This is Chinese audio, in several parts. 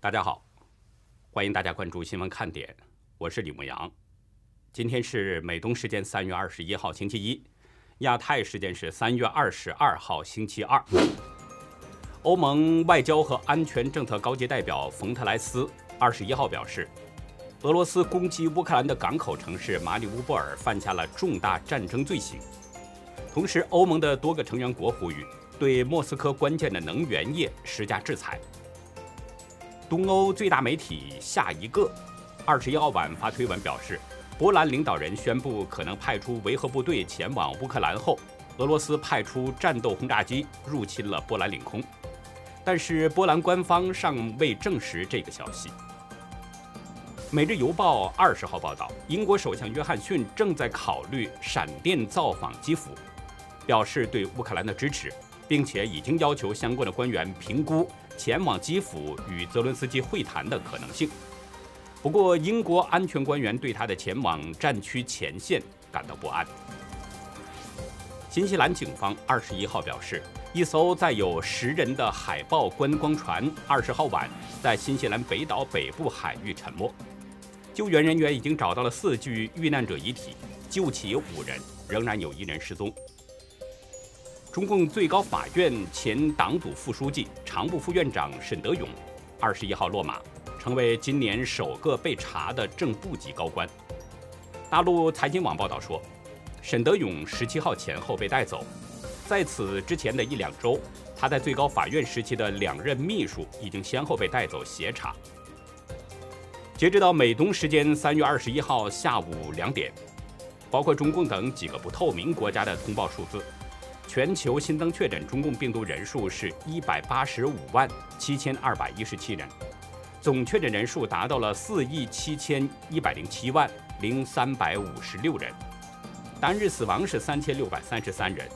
大家好，欢迎大家关注新闻看点，我是李牧阳。今天是美东时间三月二十一号星期一，亚太时间是三月二十二号星期二。欧盟外交和安全政策高级代表冯特莱斯二十一号表示，俄罗斯攻击乌克兰的港口城市马里乌波尔犯下了重大战争罪行。同时，欧盟的多个成员国呼吁对莫斯科关键的能源业施加制裁。东欧最大媒体下一个二十一号晚发推文表示，波兰领导人宣布可能派出维和部队前往乌克兰后，俄罗斯派出战斗轰炸机入侵了波兰领空，但是波兰官方尚未证实这个消息。《每日邮报》二十号报道，英国首相约翰逊正在考虑闪电造访基辅，表示对乌克兰的支持，并且已经要求相关的官员评估。前往基辅与泽伦斯基会谈的可能性。不过，英国安全官员对他的前往战区前线感到不安。新西兰警方二十一号表示，一艘载有十人的海豹观光船二十号晚在新西兰北岛北部海域沉没，救援人员已经找到了四具遇难者遗体，救起五人，仍然有一人失踪。中共最高法院前党组副书记、常务副院长沈德勇，二十一号落马，成为今年首个被查的正部级高官。大陆财经网报道说，沈德勇十七号前后被带走，在此之前的一两周，他在最高法院时期的两任秘书已经先后被带走协查。截止到美东时间三月二十一号下午两点，包括中共等几个不透明国家的通报数字。全球新增确诊中共病毒人数是一百八十五万七千二百一十七人，总确诊人数达到了四亿七千一百零七万零三百五十六人，单日死亡是三千六百三十三人，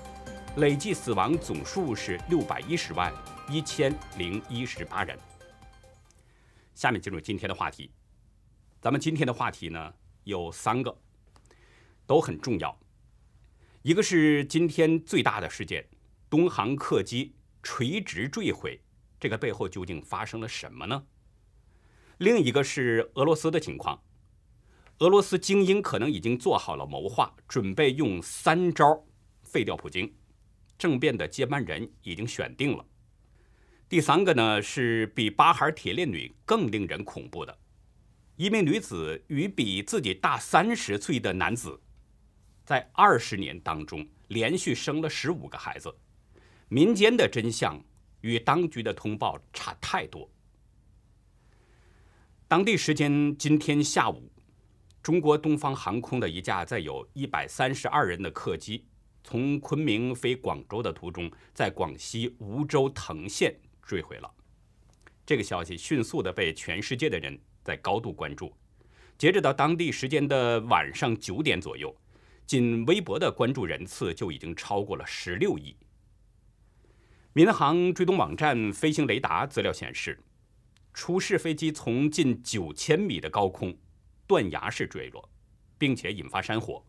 累计死亡总数是六百一十万一千零一十八人。下面进入今天的话题，咱们今天的话题呢有三个，都很重要。一个是今天最大的事件，东航客机垂直坠毁，这个背后究竟发生了什么呢？另一个是俄罗斯的情况，俄罗斯精英可能已经做好了谋划，准备用三招废掉普京，政变的接班人已经选定了。第三个呢是比巴哈尔铁链女更令人恐怖的，一名女子与比自己大三十岁的男子。在二十年当中，连续生了十五个孩子，民间的真相与当局的通报差太多。当地时间今天下午，中国东方航空的一架载有一百三十二人的客机，从昆明飞广州的途中，在广西梧州藤县坠毁了。这个消息迅速的被全世界的人在高度关注。截止到当地时间的晚上九点左右。仅微博的关注人次就已经超过了十六亿。民航追踪网站飞行雷达资料显示，出事飞机从近九千米的高空断崖式坠落，并且引发山火。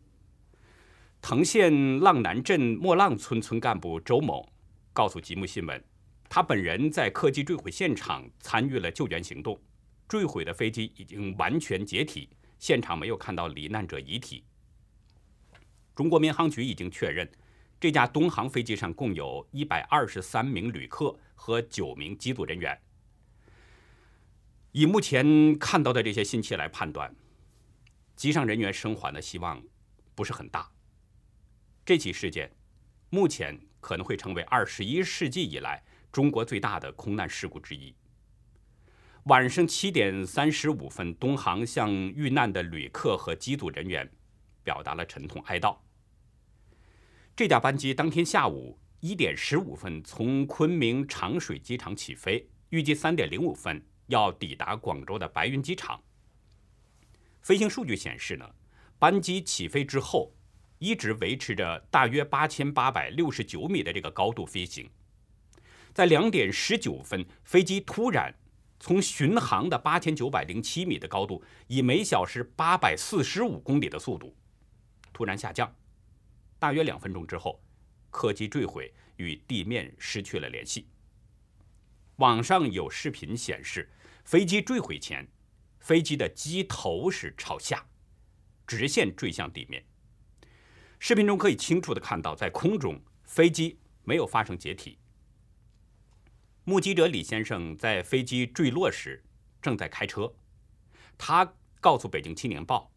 藤县浪南镇莫浪村村干部周某告诉吉木新闻，他本人在客机坠毁现场参与了救援行动，坠毁的飞机已经完全解体，现场没有看到罹难者遗体。中国民航局已经确认，这架东航飞机上共有一百二十三名旅客和九名机组人员。以目前看到的这些信息来判断，机上人员生还的希望不是很大。这起事件目前可能会成为二十一世纪以来中国最大的空难事故之一。晚上七点三十五分，东航向遇难的旅客和机组人员表达了沉痛哀悼。这架班机当天下午一点十五分从昆明长水机场起飞，预计三点零五分要抵达广州的白云机场。飞行数据显示呢，班机起飞之后一直维持着大约八千八百六十九米的这个高度飞行，在两点十九分，飞机突然从巡航的八千九百零七米的高度，以每小时八百四十五公里的速度突然下降。大约两分钟之后，客机坠毁，与地面失去了联系。网上有视频显示，飞机坠毁前，飞机的机头是朝下，直线坠向地面。视频中可以清楚的看到，在空中飞机没有发生解体。目击者李先生在飞机坠落时正在开车，他告诉《北京青年报》，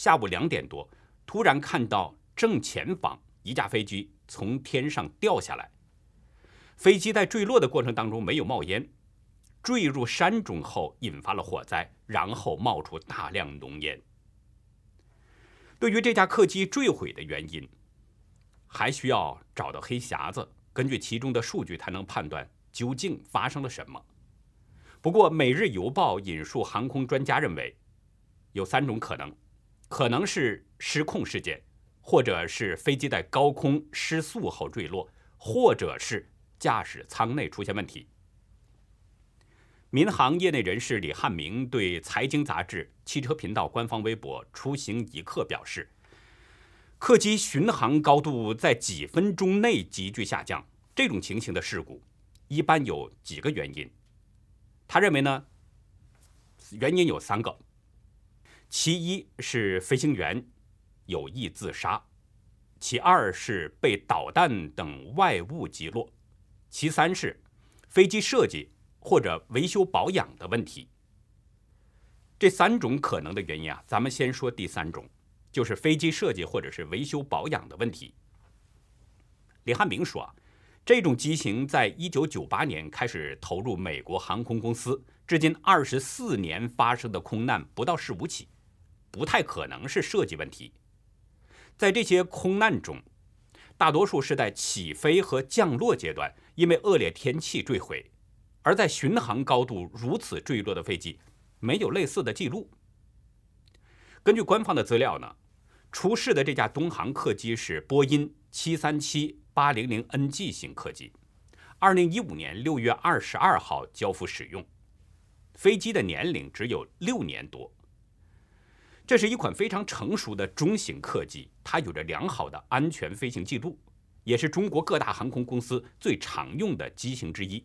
下午两点多，突然看到正前方一架飞机从天上掉下来。飞机在坠落的过程当中没有冒烟，坠入山中后引发了火灾，然后冒出大量浓烟。对于这架客机坠毁的原因，还需要找到黑匣子，根据其中的数据才能判断究竟发生了什么。不过，《每日邮报》引述航空专家认为，有三种可能：可能是失控事件，或者是飞机在高空失速后坠落，或者是。驾驶舱内出现问题。民航业内人士李汉明对财经杂志《汽车频道》官方微博“出行一刻”表示，客机巡航高度在几分钟内急剧下降，这种情形的事故一般有几个原因。他认为呢，原因有三个：其一是飞行员有意自杀，其二是被导弹等外物击落。其三是飞机设计或者维修保养的问题。这三种可能的原因啊，咱们先说第三种，就是飞机设计或者是维修保养的问题。李汉明说啊，这种机型在一九九八年开始投入美国航空公司，至今二十四年发生的空难不到十五起，不太可能是设计问题。在这些空难中，大多数是在起飞和降落阶段。因为恶劣天气坠毁，而在巡航高度如此坠落的飞机没有类似的记录。根据官方的资料呢，出事的这架东航客机是波音737 800 NG 型客机，2015年6月22号交付使用，飞机的年龄只有六年多。这是一款非常成熟的中型客机，它有着良好的安全飞行记录。也是中国各大航空公司最常用的机型之一。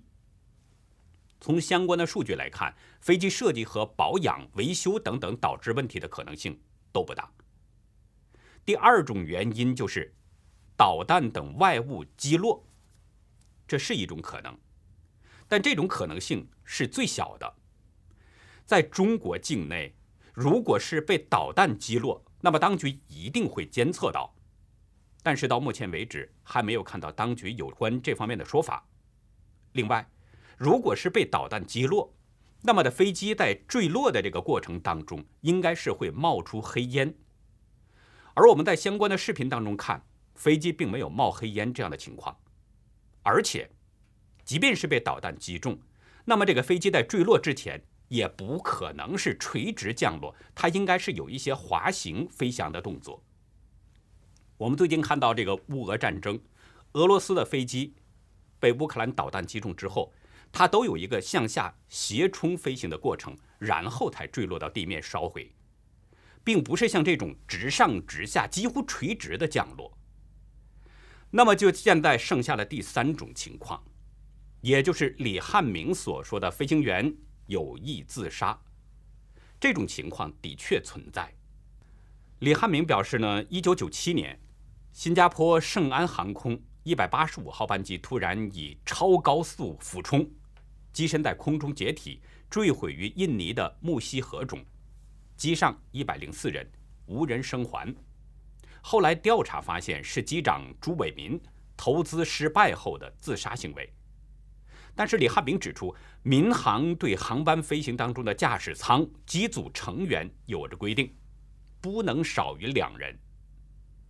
从相关的数据来看，飞机设计和保养、维修等等导致问题的可能性都不大。第二种原因就是导弹等外物击落，这是一种可能，但这种可能性是最小的。在中国境内，如果是被导弹击落，那么当局一定会监测到。但是到目前为止，还没有看到当局有关这方面的说法。另外，如果是被导弹击落，那么的飞机在坠落的这个过程当中，应该是会冒出黑烟。而我们在相关的视频当中看，飞机并没有冒黑烟这样的情况。而且，即便是被导弹击中，那么这个飞机在坠落之前也不可能是垂直降落，它应该是有一些滑行飞翔的动作。我们最近看到这个乌俄战争，俄罗斯的飞机被乌克兰导弹击中之后，它都有一个向下斜冲飞行的过程，然后才坠落到地面烧毁，并不是像这种直上直下、几乎垂直的降落。那么就现在剩下了第三种情况，也就是李汉明所说的飞行员有意自杀，这种情况的确存在。李汉明表示呢，一九九七年。新加坡圣安航空一百八十五号班机突然以超高速俯冲，机身在空中解体，坠毁于印尼的木溪河中，机上一百零四人，无人生还。后来调查发现是机长朱伟民投资失败后的自杀行为。但是李汉明指出，民航对航班飞行当中的驾驶舱机组成员有着规定，不能少于两人。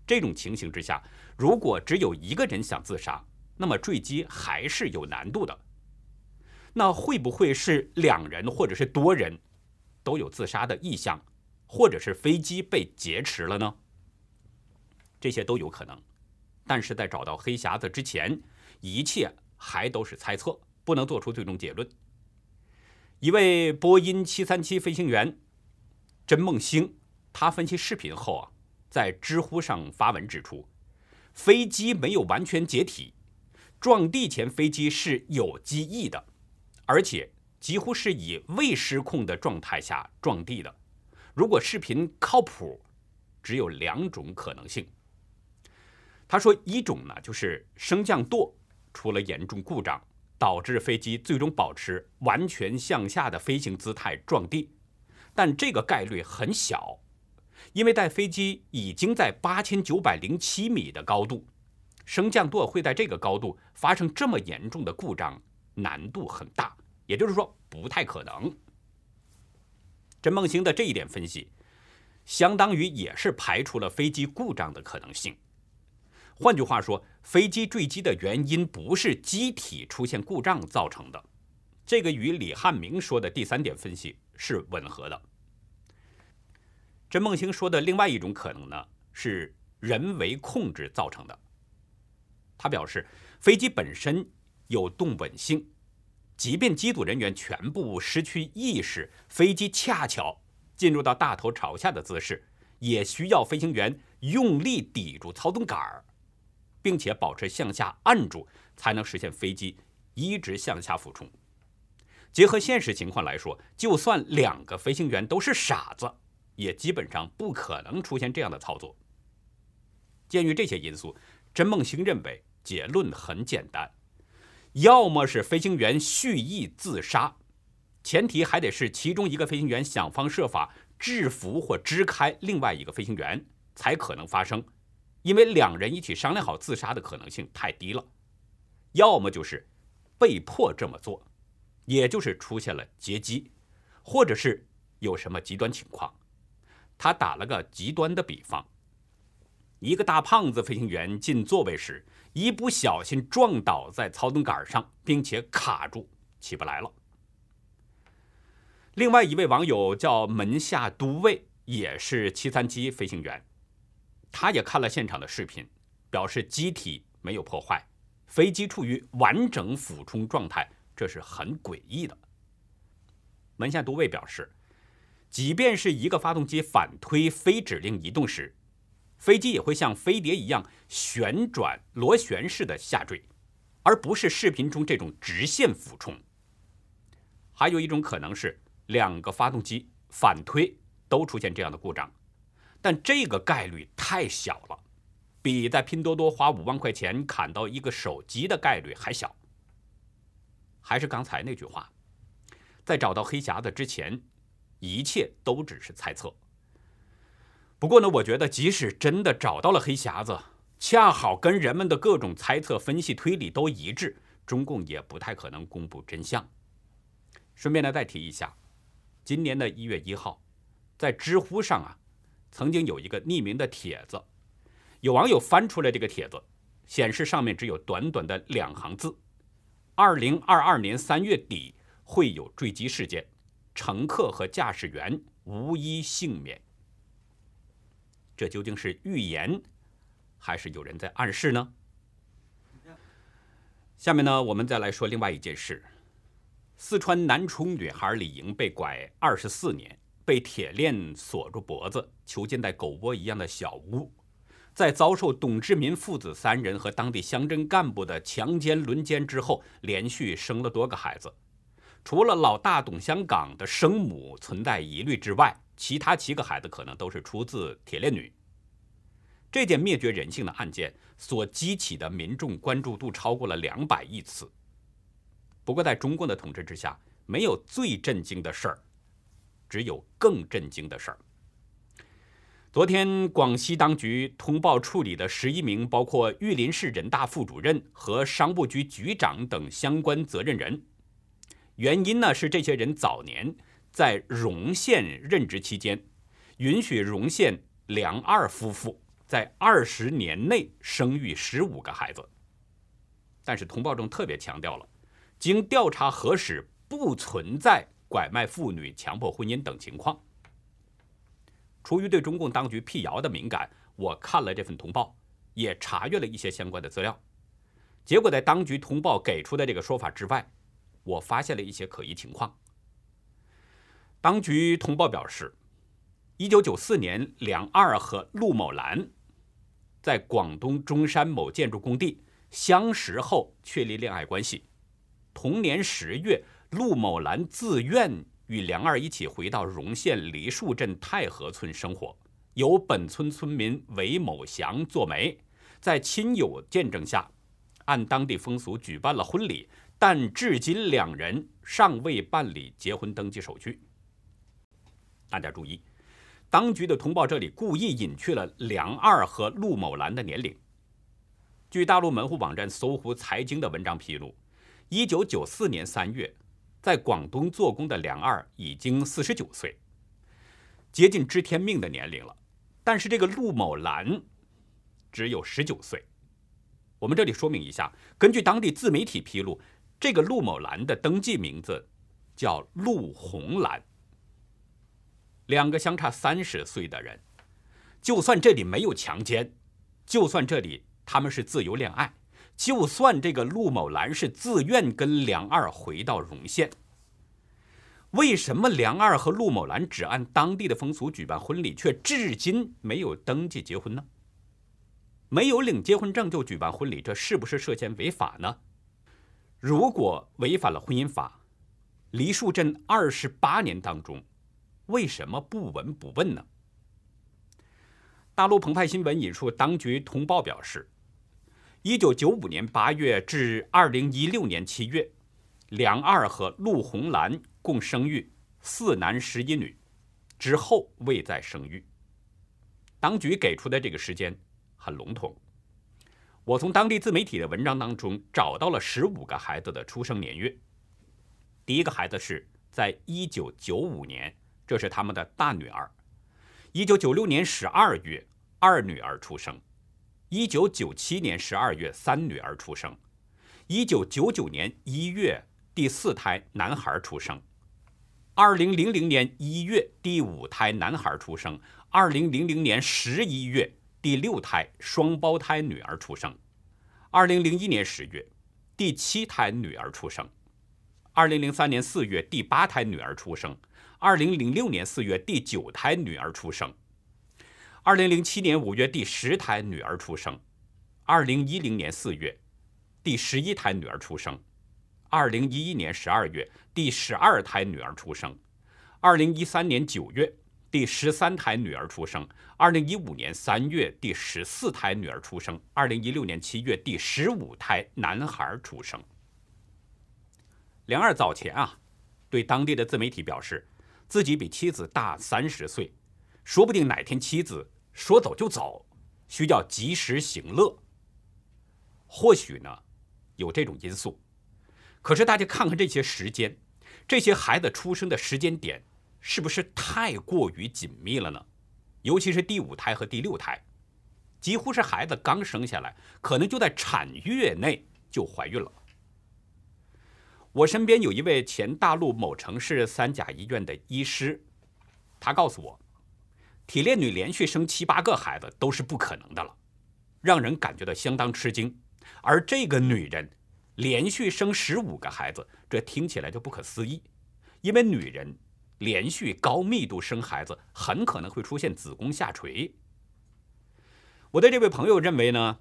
这种情形之下，如果只有一个人想自杀，那么坠机还是有难度的。那会不会是两人或者是多人都有自杀的意向，或者是飞机被劫持了呢？这些都有可能，但是在找到黑匣子之前，一切还都是猜测，不能做出最终结论。一位波音737飞行员甄梦星，他分析视频后啊。在知乎上发文指出，飞机没有完全解体，撞地前飞机是有机翼的，而且几乎是以未失控的状态下撞地的。如果视频靠谱，只有两种可能性。他说，一种呢就是升降舵出了严重故障，导致飞机最终保持完全向下的飞行姿态撞地，但这个概率很小，因为在飞机已经在八千九百零七米的高度，升降舵会在这个高度发生这么严重的故障，难度很大，也就是说不太可能。陈梦星的这一点分析，相当于也是排除了飞机故障的可能性。换句话说，飞机坠机的原因不是机体出现故障造成的，这个与李汉明说的第三点分析是吻合的。陈梦星说的另外一种可能呢，是人为控制造成的。他表示，飞机本身有动稳性。即便机组人员全部失去意识，飞机恰巧进入到大头朝下的姿势，也需要飞行员用力抵住操纵杆儿，并且保持向下按住，才能实现飞机一直向下俯冲。结合现实情况来说，就算两个飞行员都是傻子，也基本上不可能出现这样的操作。鉴于这些因素，甄梦星认为结论很简单。要么是飞行员蓄意自杀，前提还得是其中一个飞行员想方设法制服或支开另外一个飞行员才可能发生，因为两人一起商量好自杀的可能性太低了。要么就是被迫这么做，也就是出现了劫机，或者是有什么极端情况。他打了个极端的比方：一个大胖子飞行员进座位时。一不小心撞倒在操纵杆上，并且卡住起不来了。另外一位网友叫门下都尉，也是七三七飞行员，他也看了现场的视频，表示机体没有破坏，飞机处于完整俯冲状态，这是很诡异的。门下都尉表示，即便是一个发动机反推非指令移动时。飞机也会像飞碟一样旋转螺旋式的下坠，而不是视频中这种直线俯冲。还有一种可能是两个发动机反推都出现这样的故障，但这个概率太小了，比在拼多多花五万块钱砍到一个手机的概率还小。还是刚才那句话，在找到黑匣子之前，一切都只是猜测。不过呢，我觉得即使真的找到了黑匣子，恰好跟人们的各种猜测、分析、推理都一致，中共也不太可能公布真相。顺便呢，再提一下，今年的一月一号，在知乎上啊，曾经有一个匿名的帖子，有网友翻出来这个帖子，显示上面只有短短的两行字：“二零二二年三月底会有坠机事件，乘客和驾驶员无一幸免。”这究竟是预言，还是有人在暗示呢？下面呢，我们再来说另外一件事：四川南充女孩李莹被拐二十四年，被铁链锁住脖子，囚禁在狗窝一样的小屋，在遭受董志民父子三人和当地乡镇干部的强奸轮奸之后，连续生了多个孩子。除了老大董香港的生母存在疑虑之外，其他七个孩子可能都是出自铁链女。这件灭绝人性的案件所激起的民众关注度超过了两百亿次。不过，在中共的统治之下，没有最震惊的事儿，只有更震惊的事儿。昨天，广西当局通报处理的十一名包括玉林市人大副主任和商务局局长等相关责任人，原因呢是这些人早年。在荣县任职期间，允许荣县梁二夫妇在二十年内生育十五个孩子。但是通报中特别强调了，经调查核实，不存在拐卖妇女、强迫婚姻等情况。出于对中共当局辟谣的敏感，我看了这份通报，也查阅了一些相关的资料。结果在当局通报给出的这个说法之外，我发现了一些可疑情况。当局通报表示，一九九四年，梁二和陆某兰在广东中山某建筑工地相识后确立恋爱关系。同年十月，陆某兰自愿与梁二一起回到荣县梨树镇太和村生活，由本村村民韦某祥做媒，在亲友见证下，按当地风俗举办了婚礼，但至今两人尚未办理结婚登记手续。大家注意，当局的通报这里故意隐去了梁二和陆某兰的年龄。据大陆门户网站搜狐财经的文章披露，一九九四年三月。在广东做工的梁二已经四十九岁，接近知天命的年龄了。但是这个陆某兰只有十九岁。我们这里说明一下，根据当地自媒体披露，这个陆某兰的登记名字叫陆红兰。两个相差三十岁的人，就算这里没有强奸，就算这里他们是自由恋爱。就算这个陆某兰是自愿跟梁二回到荣县，为什么梁二和陆某兰只按当地的风俗举办婚礼，却至今没有登记结婚呢？没有领结婚证就举办婚礼，这是不是涉嫌违法呢？如果违反了婚姻法，梨树镇二十八年当中，为什么不闻不问呢？大陆澎湃新闻引述当局通报表示。一九九五年八月至二零一六年七月，梁二和陆红兰共生育四男十一女，之后未再生育。当局给出的这个时间很笼统。我从当地自媒体的文章当中找到了十五个孩子的出生年月。第一个孩子是在一九九五年，这是他们的大女儿。一九九六年十二月，二女儿出生。一九九七年十二月，三女儿出生；一九九九年一月，第四胎男孩出生；二零零零年一月，第五胎男孩出生；二零零零年十一月，第六胎双胞胎女儿出生；二零零一年十月，第七胎女儿出生；二零零三年四月，第八胎女儿出生；二零零六年四月，第九胎女儿出生。二零零七年五月，第十胎女儿出生；二零一零年四月，第十一胎女儿出生；二零一一年十二月，第十二胎女儿出生；二零一三年九月，第十三胎女儿出生；二零一五年三月，第十四胎女儿出生；二零一六年七月，第十五胎男孩出生。梁二早前啊，对当地的自媒体表示，自己比妻子大三十岁。说不定哪天妻子说走就走，需要及时行乐。或许呢，有这种因素。可是大家看看这些时间，这些孩子出生的时间点，是不是太过于紧密了呢？尤其是第五胎和第六胎，几乎是孩子刚生下来，可能就在产月内就怀孕了。我身边有一位前大陆某城市三甲医院的医师，他告诉我。铁链女连续生七八个孩子都是不可能的了，让人感觉到相当吃惊。而这个女人连续生十五个孩子，这听起来就不可思议。因为女人连续高密度生孩子，很可能会出现子宫下垂。我的这位朋友认为呢，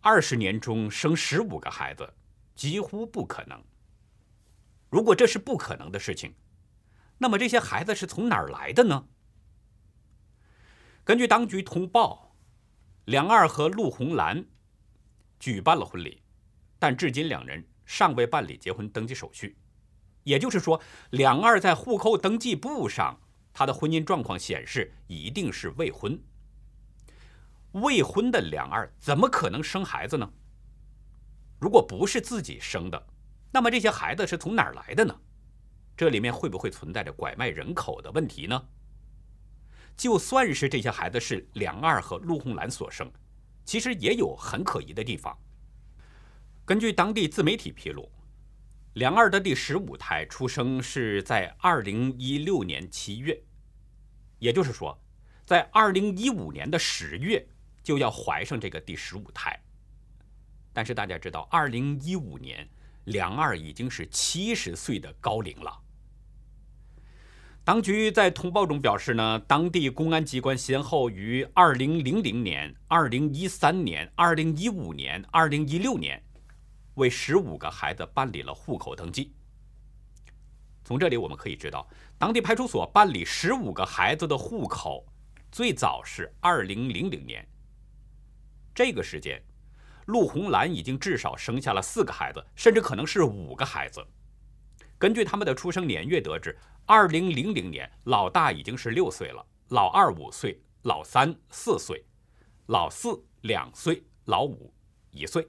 二十年中生十五个孩子几乎不可能。如果这是不可能的事情，那么这些孩子是从哪儿来的呢？根据当局通报，梁二和陆红兰举办了婚礼，但至今两人尚未办理结婚登记手续。也就是说，梁二在户口登记簿上，他的婚姻状况显示一定是未婚。未婚的梁二怎么可能生孩子呢？如果不是自己生的，那么这些孩子是从哪儿来的呢？这里面会不会存在着拐卖人口的问题呢？就算是这些孩子是梁二和陆红兰所生，其实也有很可疑的地方。根据当地自媒体披露，梁二的第十五胎出生是在二零一六年七月，也就是说，在二零一五年的十月就要怀上这个第十五胎。但是大家知道，二零一五年梁二已经是七十岁的高龄了。当局在通报中表示呢，当地公安机关先后于二零零零年、二零一三年、二零一五年、二零一六年，为十五个孩子办理了户口登记。从这里我们可以知道，当地派出所办理十五个孩子的户口，最早是二零零零年。这个时间，陆红兰已经至少生下了四个孩子，甚至可能是五个孩子。根据他们的出生年月得知，二零零零年老大已经是六岁了，老二五岁，老三四岁，老四两岁，老五一岁。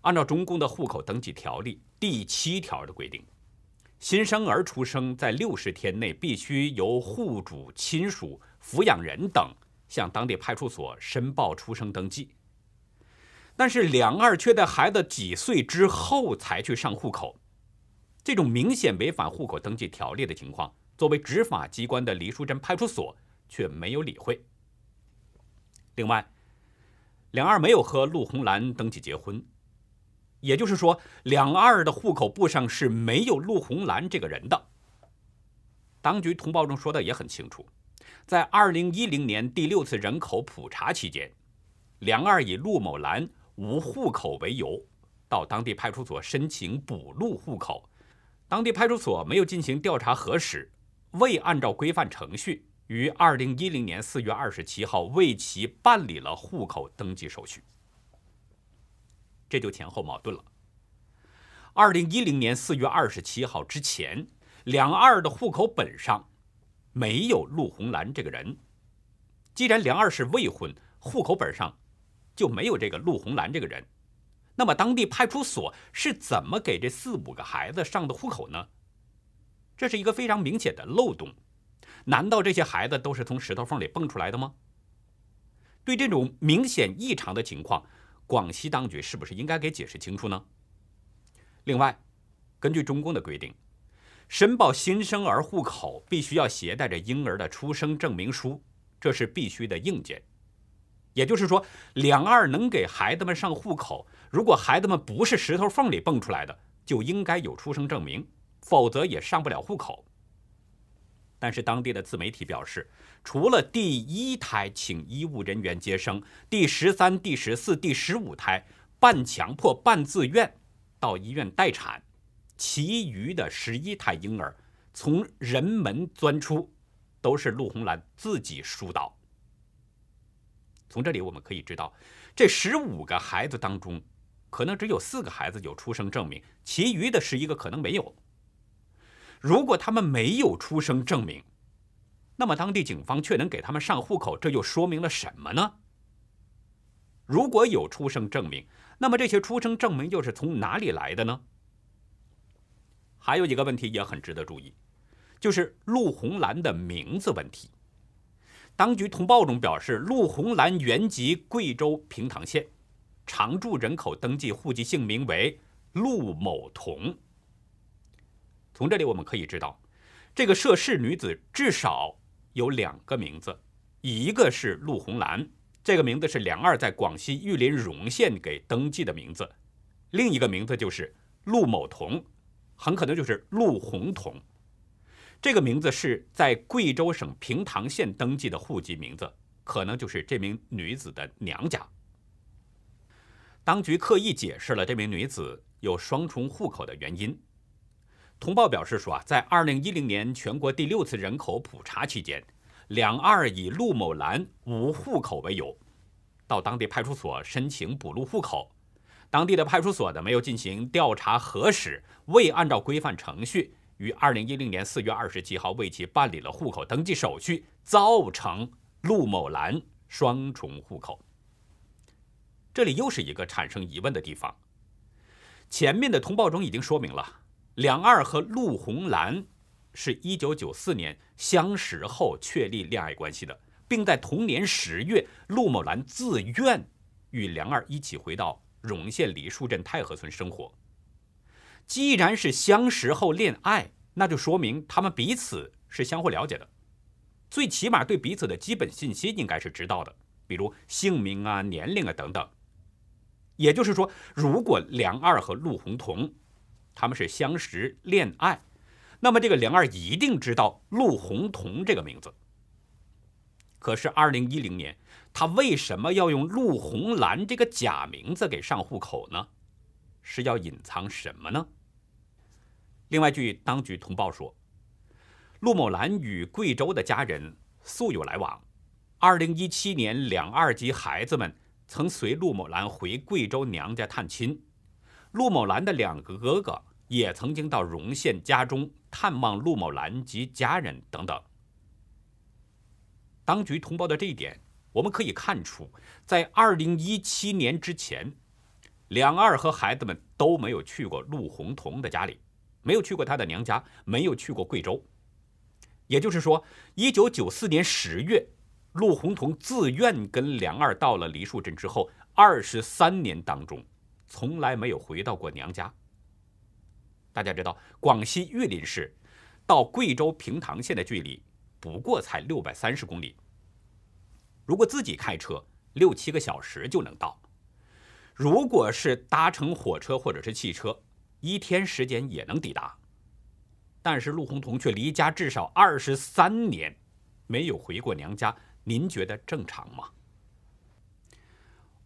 按照中共的户口登记条例第七条的规定。新生儿出生在六十天内，必须由户主、亲属、抚养人等向当地派出所申报出生登记。但是两二却在孩子几岁之后才去上户口，这种明显违反户口登记条例的情况，作为执法机关的梨树镇派出所却没有理会。另外，梁二没有和陆红兰登记结婚。也就是说，两二的户口簿上是没有陆红兰这个人的。当局通报中说的也很清楚，在二零一零年第六次人口普查期间，梁二以陆某兰无户口为由，到当地派出所申请补录户口，当地派出所没有进行调查核实，未按照规范程序，于二零一零年四月二十七号为其办理了户口登记手续。这就前后矛盾了。二零一零年四月二十七号之前，梁二的户口本上没有陆红兰这个人。既然梁二是未婚，户口本上就没有这个陆红兰这个人，那么当地派出所是怎么给这四五个孩子上的户口呢？这是一个非常明显的漏洞。难道这些孩子都是从石头缝里蹦出来的吗？对这种明显异常的情况。广西当局是不是应该给解释清楚呢？另外，根据中共的规定，申报新生儿户口必须要携带着婴儿的出生证明书，这是必须的硬件。也就是说，两二能给孩子们上户口，如果孩子们不是石头缝里蹦出来的，就应该有出生证明，否则也上不了户口。但是当地的自媒体表示，除了第一胎请医务人员接生，第十三、第十四、第十五胎半强迫半自愿到医院待产，其余的十一胎婴儿从人门钻出，都是陆红兰自己疏导。从这里我们可以知道，这十五个孩子当中，可能只有四个孩子有出生证明，其余的十一个可能没有。如果他们没有出生证明，那么当地警方却能给他们上户口，这又说明了什么呢？如果有出生证明，那么这些出生证明又是从哪里来的呢？还有一个问题也很值得注意，就是陆红兰的名字问题。当局通报中表示，陆红兰原籍贵州平塘县，常住人口登记户籍姓名为陆某彤。从这里我们可以知道，这个涉事女子至少有两个名字，一个是陆红兰，这个名字是梁二在广西玉林荣县给登记的名字；另一个名字就是陆某彤，很可能就是陆红彤。这个名字是在贵州省平塘县登记的户籍名字，可能就是这名女子的娘家。当局刻意解释了这名女子有双重户口的原因。通报表示说啊，在二零一零年全国第六次人口普查期间，两二以陆某兰无户口为由，到当地派出所申请补录户口，当地的派出所呢没有进行调查核实，未按照规范程序，于二零一零年四月二十七号为其办理了户口登记手续，造成陆某兰双重户口。这里又是一个产生疑问的地方。前面的通报中已经说明了。梁二和陆红兰是一九九四年相识后确立恋爱关系的，并在同年十月，陆某兰自愿与梁二一起回到荣县梨树镇太和村生活。既然是相识后恋爱，那就说明他们彼此是相互了解的，最起码对彼此的基本信息应该是知道的，比如姓名啊、年龄啊等等。也就是说，如果梁二和陆红彤，他们是相识恋爱，那么这个梁二一定知道陆红彤这个名字。可是二零一零年，他为什么要用陆红兰这个假名字给上户口呢？是要隐藏什么呢？另外，据当局通报说，陆某兰与贵州的家人素有来往。2017年，两二级孩子们曾随陆某兰回贵州娘家探亲，陆某兰的两个哥哥也曾经到荣县家中探望陆某兰及家人等等。当局通报的这一点，我们可以看出，在2017年之前，两二和孩子们都没有去过陆洪彤的家里。没有去过他的娘家，没有去过贵州。也就是说，一九九四年十月，陆洪彤自愿跟梁二到了梨树镇之后，二十三年当中，从来没有回到过娘家。大家知道，广西玉林市到贵州平塘县的距离不过才六百三十公里，如果自己开车，六七个小时就能到；如果是搭乘火车或者是汽车，一天时间也能抵达，但是陆洪彤却离家至少二十三年，没有回过娘家。您觉得正常吗？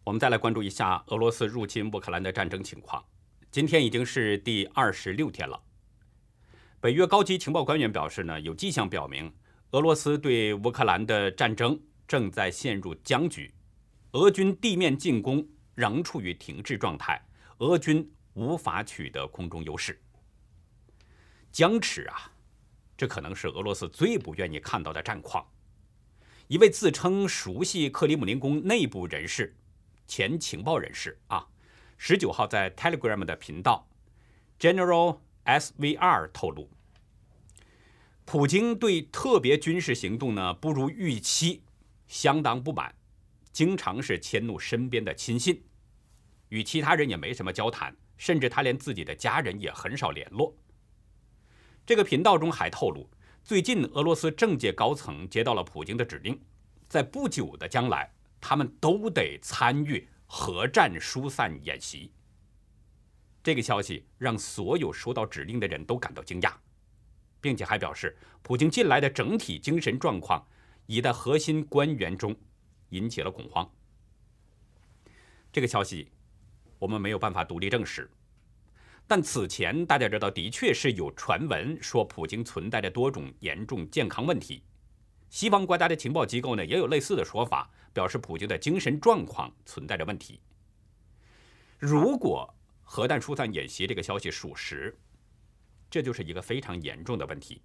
我们再来关注一下俄罗斯入侵乌克兰的战争情况。今天已经是第二十六天了。北约高级情报官员表示呢，有迹象表明俄罗斯对乌克兰的战争正在陷入僵局，俄军地面进攻仍处于停滞状态，俄军。无法取得空中优势，僵持啊！这可能是俄罗斯最不愿意看到的战况。一位自称熟悉克里姆林宫内部人士、前情报人士啊，十九号在 Telegram 的频道 General SVR 透露，普京对特别军事行动呢不如预期，相当不满，经常是迁怒身边的亲信，与其他人也没什么交谈。甚至他连自己的家人也很少联络。这个频道中还透露，最近俄罗斯政界高层接到了普京的指令，在不久的将来，他们都得参与核战疏散演习。这个消息让所有收到指令的人都感到惊讶，并且还表示，普京近来的整体精神状况已在核心官员中引起了恐慌。这个消息。我们没有办法独立证实，但此前大家知道，的确是有传闻说普京存在着多种严重健康问题。西方国家的情报机构呢也有类似的说法，表示普京的精神状况存在着问题。如果核弹疏散演习这个消息属实，这就是一个非常严重的问题。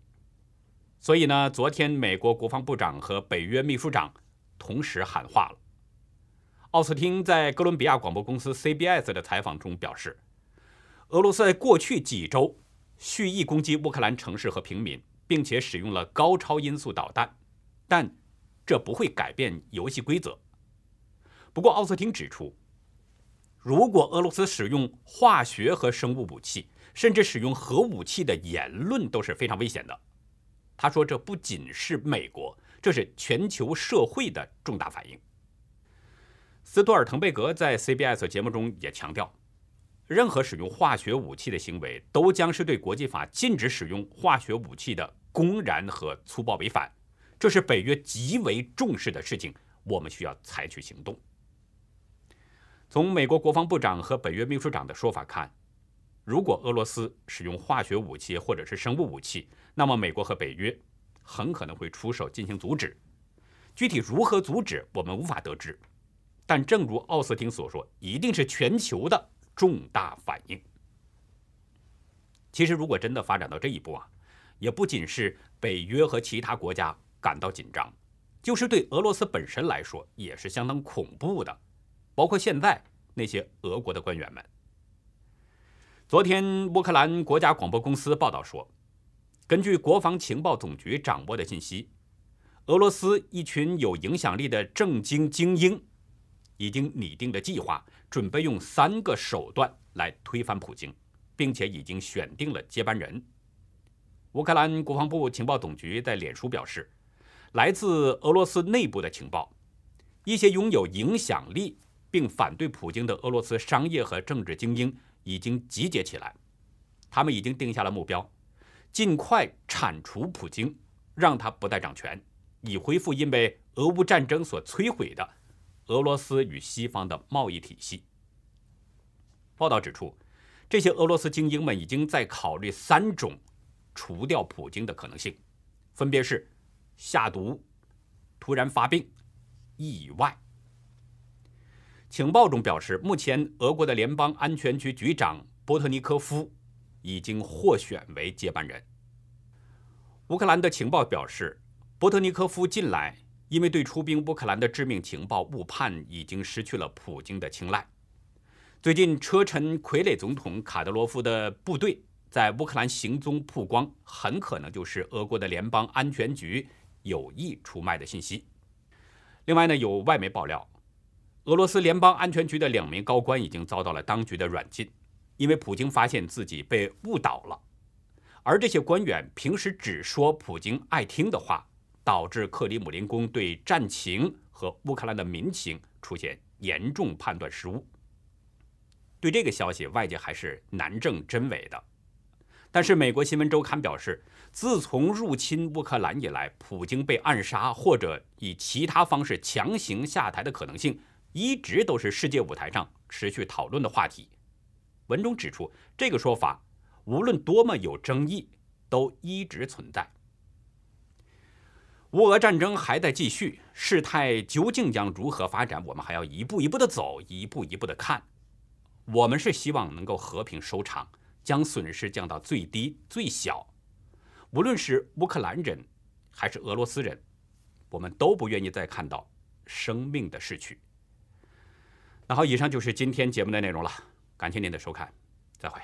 所以呢，昨天美国国防部长和北约秘书长同时喊话了。奥斯汀在哥伦比亚广播公司 CBS 的采访中表示，俄罗斯在过去几周蓄意攻击乌克兰城市和平民，并且使用了高超音速导弹，但这不会改变游戏规则。不过，奥斯汀指出，如果俄罗斯使用化学和生物武器，甚至使用核武器的言论都是非常危险的。他说，这不仅是美国，这是全球社会的重大反应。斯多尔滕贝格在 CBS 节目中也强调，任何使用化学武器的行为都将是对国际法禁止使用化学武器的公然和粗暴违反，这是北约极为重视的事情，我们需要采取行动。从美国国防部长和北约秘书长的说法看，如果俄罗斯使用化学武器或者是生物武器，那么美国和北约很可能会出手进行阻止。具体如何阻止，我们无法得知。但正如奥斯汀所说，一定是全球的重大反应。其实，如果真的发展到这一步啊，也不仅是北约和其他国家感到紧张，就是对俄罗斯本身来说也是相当恐怖的。包括现在那些俄国的官员们。昨天，乌克兰国家广播公司报道说，根据国防情报总局掌握的信息，俄罗斯一群有影响力的政经精英。已经拟定了计划，准备用三个手段来推翻普京，并且已经选定了接班人。乌克兰国防部情报总局在脸书表示，来自俄罗斯内部的情报，一些拥有影响力并反对普京的俄罗斯商业和政治精英已经集结起来，他们已经定下了目标，尽快铲除普京，让他不再掌权，以恢复因为俄乌战争所摧毁的。俄罗斯与西方的贸易体系。报道指出，这些俄罗斯精英们已经在考虑三种除掉普京的可能性，分别是下毒、突然发病、意外。情报中表示，目前俄国的联邦安全局局长波特尼科夫已经获选为接班人。乌克兰的情报表示，波特尼科夫近来因为对出兵乌克兰的致命情报误判，已经失去了普京的青睐。最近，车臣傀儡总统卡德罗夫的部队在乌克兰行踪曝光，很可能就是俄国的联邦安全局有意出卖的信息。另外呢，有外媒爆料，俄罗斯联邦安全局的两名高官已经遭到了当局的软禁，因为普京发现自己被误导了。而这些官员平时只说普京爱听的话，导致克里姆林宫对战情和乌克兰的民情出现严重判断失误。对这个消息，外界还是难证真伪的。但是，美国新闻周刊表示，自从入侵乌克兰以来，普京被暗杀或者以其他方式强行下台的可能性，一直都是世界舞台上持续讨论的话题。文中指出，这个说法。无论多么有争议，都一直存在。乌俄战争还在继续，事态究竟将如何发展，我们还要一步一步的走，一步一步的看。我们是希望能够和平收场，将损失降到最低最小。无论是乌克兰人还是俄罗斯人，我们都不愿意再看到生命的逝去。那好，以上就是今天节目的内容了，感谢您的收看，再会。